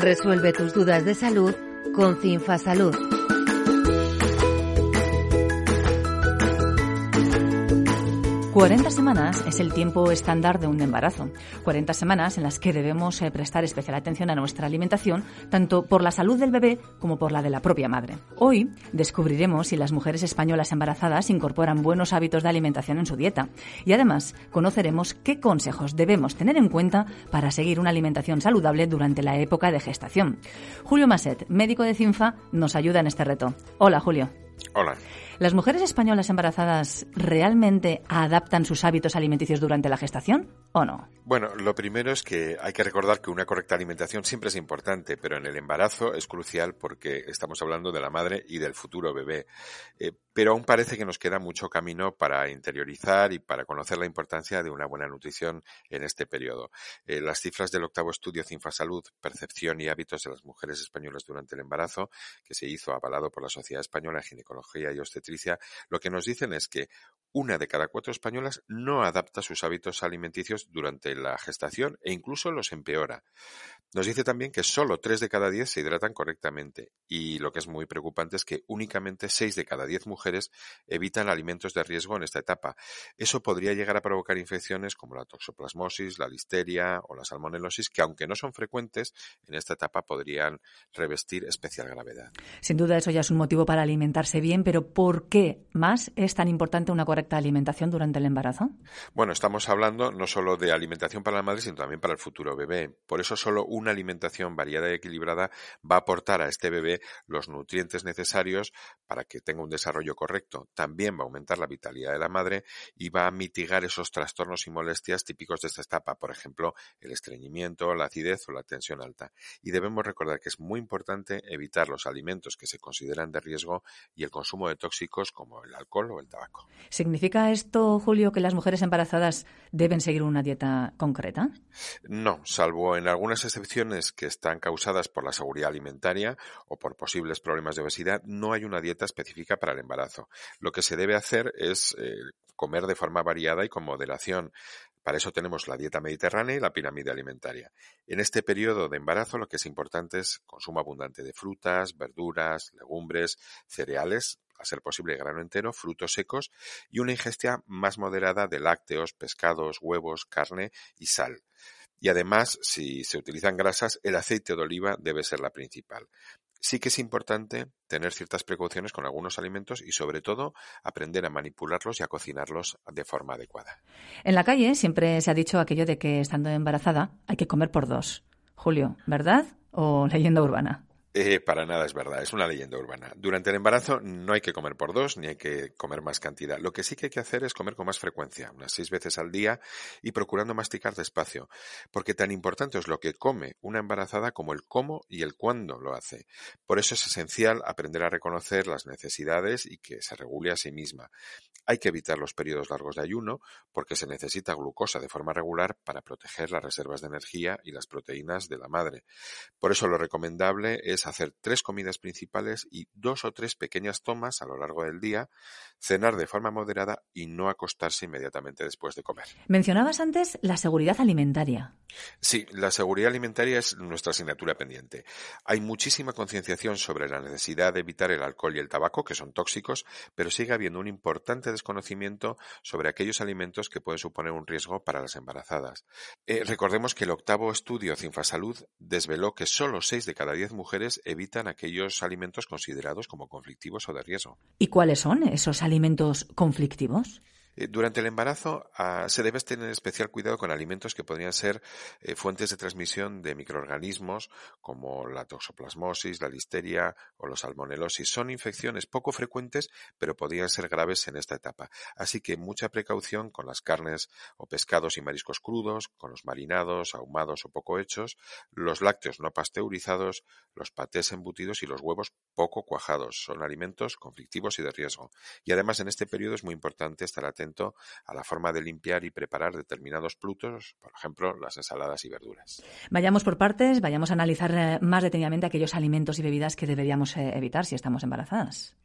Resuelve tus dudas de salud con Cinfa 40 semanas es el tiempo estándar de un embarazo. 40 semanas en las que debemos eh, prestar especial atención a nuestra alimentación, tanto por la salud del bebé como por la de la propia madre. Hoy descubriremos si las mujeres españolas embarazadas incorporan buenos hábitos de alimentación en su dieta. Y además conoceremos qué consejos debemos tener en cuenta para seguir una alimentación saludable durante la época de gestación. Julio Maset, médico de CINFA, nos ayuda en este reto. Hola, Julio. Hola. ¿Las mujeres españolas embarazadas realmente adaptan sus hábitos alimenticios durante la gestación o no? Bueno, lo primero es que hay que recordar que una correcta alimentación siempre es importante, pero en el embarazo es crucial porque estamos hablando de la madre y del futuro bebé. Eh, pero aún parece que nos queda mucho camino para interiorizar y para conocer la importancia de una buena nutrición en este periodo. Eh, las cifras del octavo estudio Cinfasalud, Percepción y Hábitos de las Mujeres Españolas durante el embarazo, que se hizo avalado por la Sociedad Española de Ginecología y Obstetricia, lo que nos dicen es que una de cada cuatro españolas no adapta sus hábitos alimenticios durante la gestación e incluso los empeora. Nos dice también que solo tres de cada diez se hidratan correctamente y lo que es muy preocupante es que únicamente seis de cada diez mujeres evitan alimentos de riesgo en esta etapa. Eso podría llegar a provocar infecciones como la toxoplasmosis, la listeria o la salmonelosis que aunque no son frecuentes en esta etapa podrían revestir especial gravedad. Sin duda eso ya es un motivo para alimentarse bien, pero ¿por qué más es tan importante una correcta alimentación durante el embarazo? Bueno, estamos hablando no solo de alimentación para la madre, sino también para el futuro bebé. Por eso solo una alimentación variada y equilibrada va a aportar a este bebé los nutrientes necesarios para que tenga un desarrollo correcto. También va a aumentar la vitalidad de la madre y va a mitigar esos trastornos y molestias típicos de esta etapa, por ejemplo, el estreñimiento, la acidez o la tensión alta. Y debemos recordar que es muy importante evitar los alimentos que se consideran de riesgo y el consumo de tóxicos como el alcohol o el tabaco. ¿Significa esto, Julio, que las mujeres embarazadas deben seguir una dieta concreta? No, salvo en algunas excepciones que están causadas por la seguridad alimentaria o por posibles problemas de obesidad, no hay una dieta específica para el embarazo. Lo que se debe hacer es eh, comer de forma variada y con moderación. Para eso tenemos la dieta mediterránea y la pirámide alimentaria. En este periodo de embarazo lo que es importante es consumo abundante de frutas, verduras, legumbres, cereales, a ser posible grano entero, frutos secos y una ingesta más moderada de lácteos, pescados, huevos, carne y sal. Y además, si se utilizan grasas, el aceite de oliva debe ser la principal. Sí que es importante tener ciertas precauciones con algunos alimentos y sobre todo aprender a manipularlos y a cocinarlos de forma adecuada. En la calle siempre se ha dicho aquello de que estando embarazada hay que comer por dos. Julio, ¿verdad o leyenda urbana? Eh, para nada es verdad, es una leyenda urbana. Durante el embarazo no hay que comer por dos ni hay que comer más cantidad. Lo que sí que hay que hacer es comer con más frecuencia, unas seis veces al día y procurando masticar despacio, porque tan importante es lo que come una embarazada como el cómo y el cuándo lo hace. Por eso es esencial aprender a reconocer las necesidades y que se regule a sí misma. Hay que evitar los periodos largos de ayuno porque se necesita glucosa de forma regular para proteger las reservas de energía y las proteínas de la madre. Por eso lo recomendable es hacer tres comidas principales y dos o tres pequeñas tomas a lo largo del día, cenar de forma moderada y no acostarse inmediatamente después de comer. Mencionabas antes la seguridad alimentaria. Sí, la seguridad alimentaria es nuestra asignatura pendiente. Hay muchísima concienciación sobre la necesidad de evitar el alcohol y el tabaco, que son tóxicos, pero sigue habiendo un importante desconocimiento sobre aquellos alimentos que pueden suponer un riesgo para las embarazadas. Eh, recordemos que el octavo estudio Cinfasalud desveló que solo seis de cada diez mujeres evitan aquellos alimentos considerados como conflictivos o de riesgo. ¿Y cuáles son esos alimentos conflictivos? Eh, durante el embarazo ah, se debe tener especial cuidado con alimentos que podrían ser eh, fuentes de transmisión de microorganismos como la toxoplasmosis, la listeria o los salmonelosis. Son infecciones poco frecuentes, pero podrían ser graves en esta etapa. Así que mucha precaución con las carnes o pescados y mariscos crudos, con los marinados, ahumados o poco hechos, los lácteos no pasteurizados, los patés embutidos y los huevos poco cuajados. Son alimentos conflictivos y de riesgo. Y además en este periodo es muy importante estar atento a la forma de limpiar y preparar determinados plutos, por ejemplo, las ensaladas y verduras. Vayamos por partes, vayamos a analizar eh, más detenidamente aquellos alimentos y bebidas que deberíamos eh, evitar si estamos embarazadas.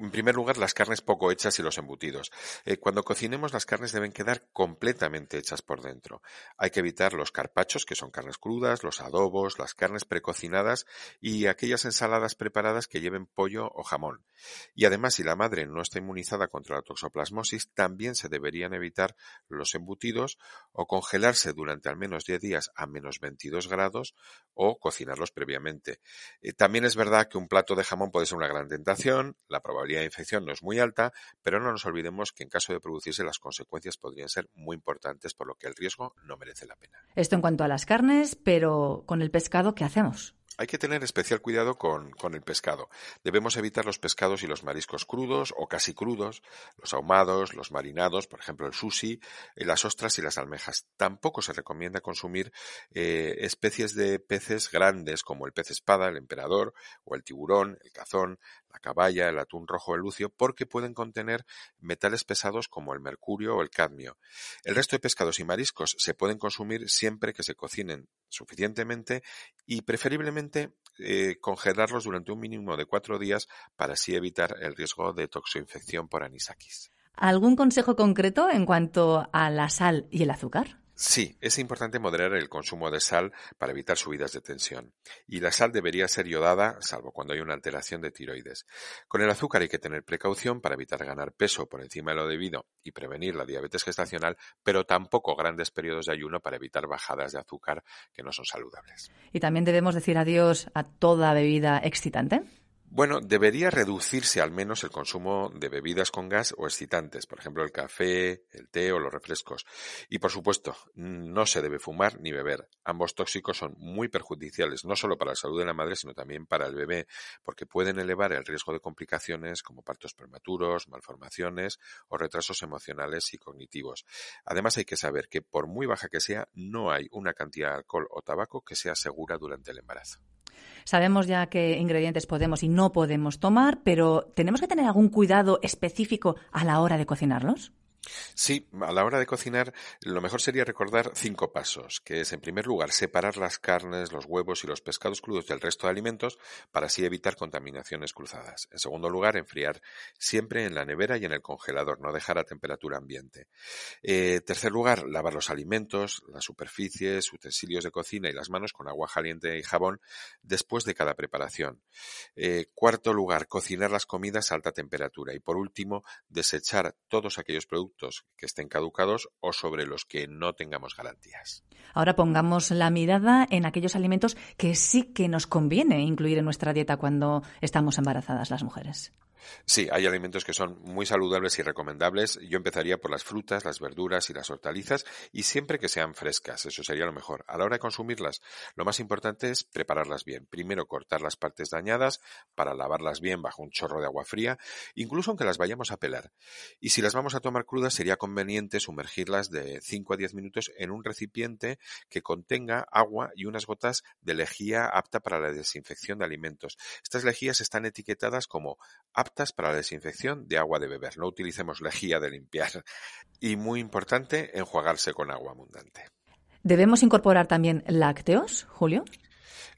En primer lugar, las carnes poco hechas y los embutidos. Eh, cuando cocinemos, las carnes deben quedar completamente hechas por dentro. Hay que evitar los carpachos, que son carnes crudas, los adobos, las carnes precocinadas y aquellas ensaladas preparadas que lleven pollo o jamón. Y además, si la madre no está inmunizada contra la toxoplasmosis, también se deberían evitar los embutidos o congelarse durante al menos 10 días a menos 22 grados o cocinarlos previamente. Eh, también es verdad que un plato de jamón puede ser una gran tentación, la probabilidad de infección no es muy alta, pero no nos olvidemos que en caso de producirse las consecuencias podrían ser muy importantes, por lo que el riesgo no merece la pena. Esto en cuanto a las carnes, pero con el pescado, ¿qué hacemos? Hay que tener especial cuidado con, el pescado. Debemos evitar los pescados y los mariscos crudos o casi crudos, los ahumados, los marinados, por ejemplo el sushi, eh, las ostras y las almejas. Tampoco se recomienda consumir eh, especies de peces grandes como el pez espada, el emperador o el tiburón, el cazón, la caballa, el atún rojo, el lucio, porque pueden contener metales pesados como el mercurio o el cadmio. El resto de pescados y mariscos se pueden consumir siempre que se cocinen suficientemente y preferiblemente eh, congelarlos durante un mínimo de cuatro días para así evitar el riesgo de toxoinfección por anisakis. ¿Algún consejo concreto en cuanto a la sal y el azúcar? Sí, es importante moderar el consumo de sal para evitar subidas de tensión. Y la sal debería ser iodada, salvo cuando hay una alteración de tiroides. Con el azúcar hay que tener precaución para evitar ganar peso por encima de lo debido y prevenir la diabetes gestacional, pero tampoco grandes periodos de ayuno para evitar bajadas de azúcar que no son saludables. Y también debemos decir adiós a toda bebida excitante. Bueno, debería reducirse al menos el consumo de bebidas con gas o excitantes, por ejemplo el café, el té o los refrescos. Y por supuesto, no se debe fumar ni beber. Ambos tóxicos son muy perjudiciales, no solo para la salud de la madre, sino también para el bebé, porque pueden elevar el riesgo de complicaciones como partos prematuros, malformaciones o retrasos emocionales y cognitivos. Además hay que saber que por muy baja que sea, no hay una cantidad de alcohol o tabaco que sea segura durante el embarazo. Sabemos ya qué ingredientes podemos y no podemos tomar, pero ¿tenemos que tener algún cuidado específico a la hora de cocinarlos? Sí, a la hora de cocinar lo mejor sería recordar cinco pasos, que es en primer lugar separar las carnes, los huevos y los pescados crudos del resto de alimentos para así evitar contaminaciones cruzadas. En segundo lugar, enfriar siempre en la nevera y en el congelador, no dejar a temperatura ambiente. En eh, tercer lugar, lavar los alimentos, las superficies, utensilios de cocina y las manos con agua caliente y jabón después de cada preparación. Eh, cuarto lugar, cocinar las comidas a alta temperatura. Y por último, desechar todos aquellos productos que estén caducados o sobre los que no tengamos garantías. Ahora pongamos la mirada en aquellos alimentos que sí que nos conviene incluir en nuestra dieta cuando estamos embarazadas las mujeres. Sí, hay alimentos que son muy saludables y recomendables. Yo empezaría por las frutas, las verduras y las hortalizas y siempre que sean frescas, eso sería lo mejor. A la hora de consumirlas, lo más importante es prepararlas bien. Primero cortar las partes dañadas para lavarlas bien bajo un chorro de agua fría, incluso aunque las vayamos a pelar. Y si las vamos a tomar crudas, sería conveniente sumergirlas de 5 a 10 minutos en un recipiente que contenga agua y unas gotas de lejía apta para la desinfección de alimentos. Estas lejías están etiquetadas como aptas para la desinfección de agua de beber. No utilicemos lejía de limpiar. Y muy importante, enjuagarse con agua abundante. ¿Debemos incorporar también lácteos, Julio?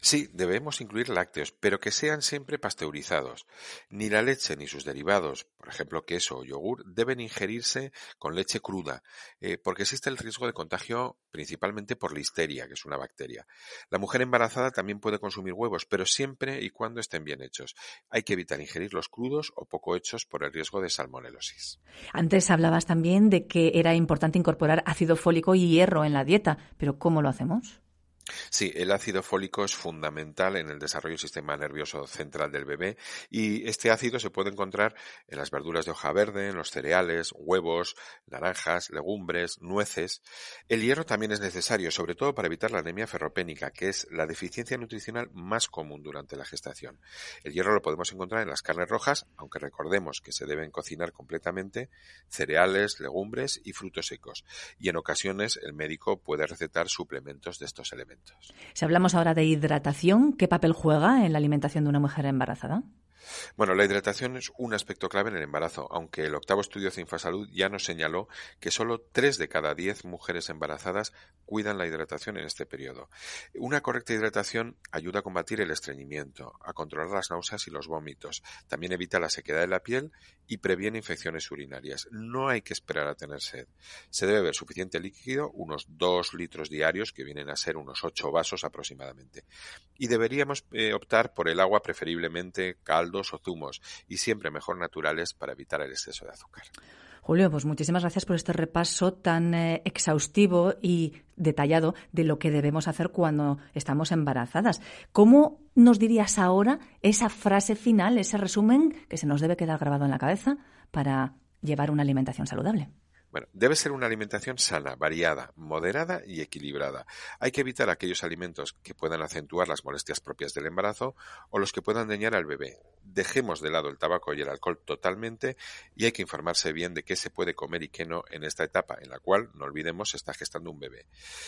Sí, debemos incluir lácteos, pero que sean siempre pasteurizados. Ni la leche ni sus derivados, por ejemplo queso o yogur, deben ingerirse con leche cruda, eh, porque existe el riesgo de contagio principalmente por listeria, que es una bacteria. La mujer embarazada también puede consumir huevos, pero siempre y cuando estén bien hechos. Hay que evitar ingerirlos crudos o poco hechos por el riesgo de salmonelosis. Antes hablabas también de que era importante incorporar ácido fólico y hierro en la dieta, pero ¿cómo lo hacemos? Sí, el ácido fólico es fundamental en el desarrollo del sistema nervioso central del bebé y este ácido se puede encontrar en las verduras de hoja verde, en los cereales, huevos, naranjas, legumbres, nueces. El hierro también es necesario, sobre todo para evitar la anemia ferropénica, que es la deficiencia nutricional más común durante la gestación. El hierro lo podemos encontrar en las carnes rojas, aunque recordemos que se deben cocinar completamente, cereales, legumbres y frutos secos. Y en ocasiones el médico puede recetar suplementos de estos elementos. Si hablamos ahora de hidratación, ¿qué papel juega en la alimentación de una mujer embarazada? Bueno, la hidratación es un aspecto clave en el embarazo, aunque el octavo estudio de Infasalud ya nos señaló que solo 3 de cada 10 mujeres embarazadas cuidan la hidratación en este periodo. Una correcta hidratación ayuda a combatir el estreñimiento, a controlar las náuseas y los vómitos, también evita la sequedad de la piel y previene infecciones urinarias. No hay que esperar a tener sed. Se debe beber suficiente líquido, unos 2 litros diarios, que vienen a ser unos 8 vasos aproximadamente. Y deberíamos eh, optar por el agua preferiblemente caldo o zumos y siempre mejor naturales para evitar el exceso de azúcar. Julio, pues muchísimas gracias por este repaso tan eh, exhaustivo y detallado de lo que debemos hacer cuando estamos embarazadas. ¿Cómo nos dirías ahora esa frase final, ese resumen que se nos debe quedar grabado en la cabeza para llevar una alimentación saludable? Bueno, debe ser una alimentación sana, variada, moderada y equilibrada. Hay que evitar aquellos alimentos que puedan acentuar las molestias propias del embarazo o los que puedan dañar al bebé. Dejemos de lado el tabaco y el alcohol totalmente y hay que informarse bien de qué se puede comer y qué no en esta etapa, en la cual, no olvidemos, se está gestando un bebé.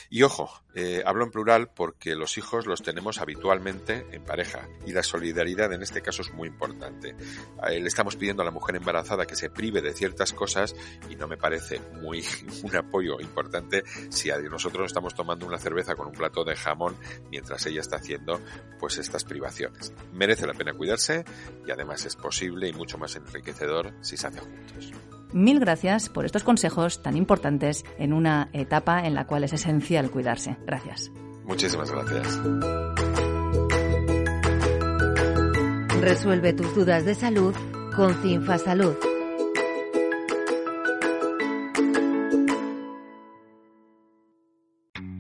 Y ojo, eh, hablo en plural porque los hijos los tenemos habitualmente en pareja y la solidaridad en este caso es muy importante. Eh, le estamos pidiendo a la mujer embarazada que se prive de ciertas cosas y no me parece muy un apoyo importante si nosotros estamos tomando una cerveza con un plato de jamón mientras ella está haciendo pues estas privaciones. Merece la pena cuidarse y además es posible y mucho más enriquecedor si se hace juntos. Mil gracias por estos consejos tan importantes en una etapa en la cual es esencial cuidarse. Gracias. Muchísimas gracias. Resuelve tus dudas de salud con Cinfa Salud.